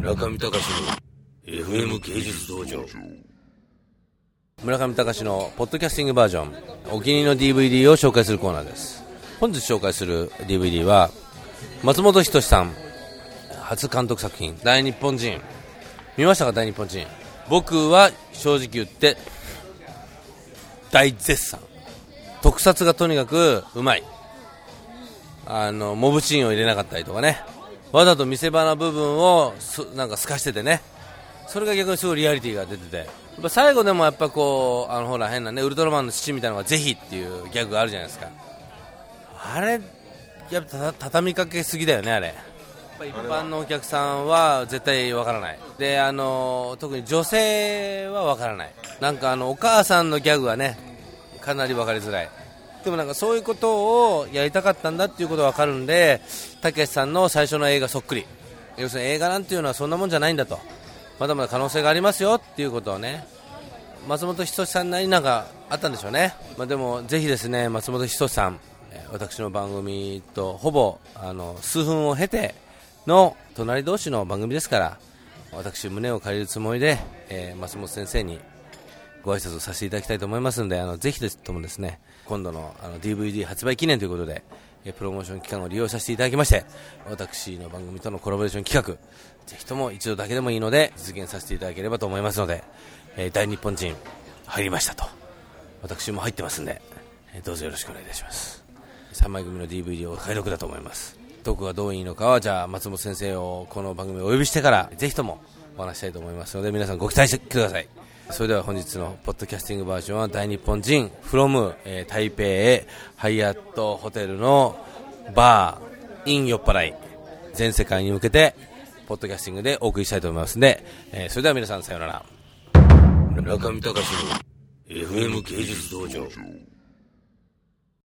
村上隆の FM 芸術道場。村上隆のポッドキャスティングバージョンお気に入りの DVD を紹介するコーナーです。本日紹介する DVD は松本人志さん初監督作品大日本人。見ましたか大日本人？僕は正直言って大絶賛。特撮がとにかくうまい。あのモブシーンを入れなかったりとかね。わざと見せ場の部分をなんか透かしててね。それが逆にすごいリアリティが出てて。やっぱ最後でもやっぱこうあのほら変なねウルトラマンの父みたいなのがぜひっていうギャグがあるじゃないですか。あれやっぱた畳みかけすぎだよねあれ。一般のお客さんは絶対わからない。であの特に女性はわからない。なんかあのお母さんのギャグはねかなり分かりづらい。でもなんかそういうことをやりたかったんだっていうことが分かるんでたけしさんの最初の映画そっくり。要するに映画なんていうのはそんなもんじゃないんだと。まだまだ可能性がありますよっていうことをね。松本人志さんなりなんかあったんでしょうね、まあ、でもぜひですね松本人志さん私の番組とほぼあの数分を経ての隣同士の番組ですから私胸を借りるつもりで、えー、松本先生にご挨拶をさせていただきたいと思いますのであのぜひともですね今度のあの DVD 発売記念ということでプロモーション期間を利用させていただきまして私の番組とのコラボレーション企画ぜひとも一度だけでもいいので実現させていただければと思いますので、えー、大日本人入りましたと私も入ってますんで、えー、どうぞよろしくお願いいたします。3枚組の DVD を解読だと思います。どこがどういいのかはじゃあ松本先生をこの番組をお呼びしてからぜひともお話したいと思いますので皆さんご期待してください。それでは本日のポッドキャスティングバージョンは大日本人 from、えー、台北へハイアットホテルのバーイン酔っ払い全世界に向けてポッドキャスティングでお送りしたいと思いますので、えー、それでは皆さんさようなら。中見隆の FM 芸術道場。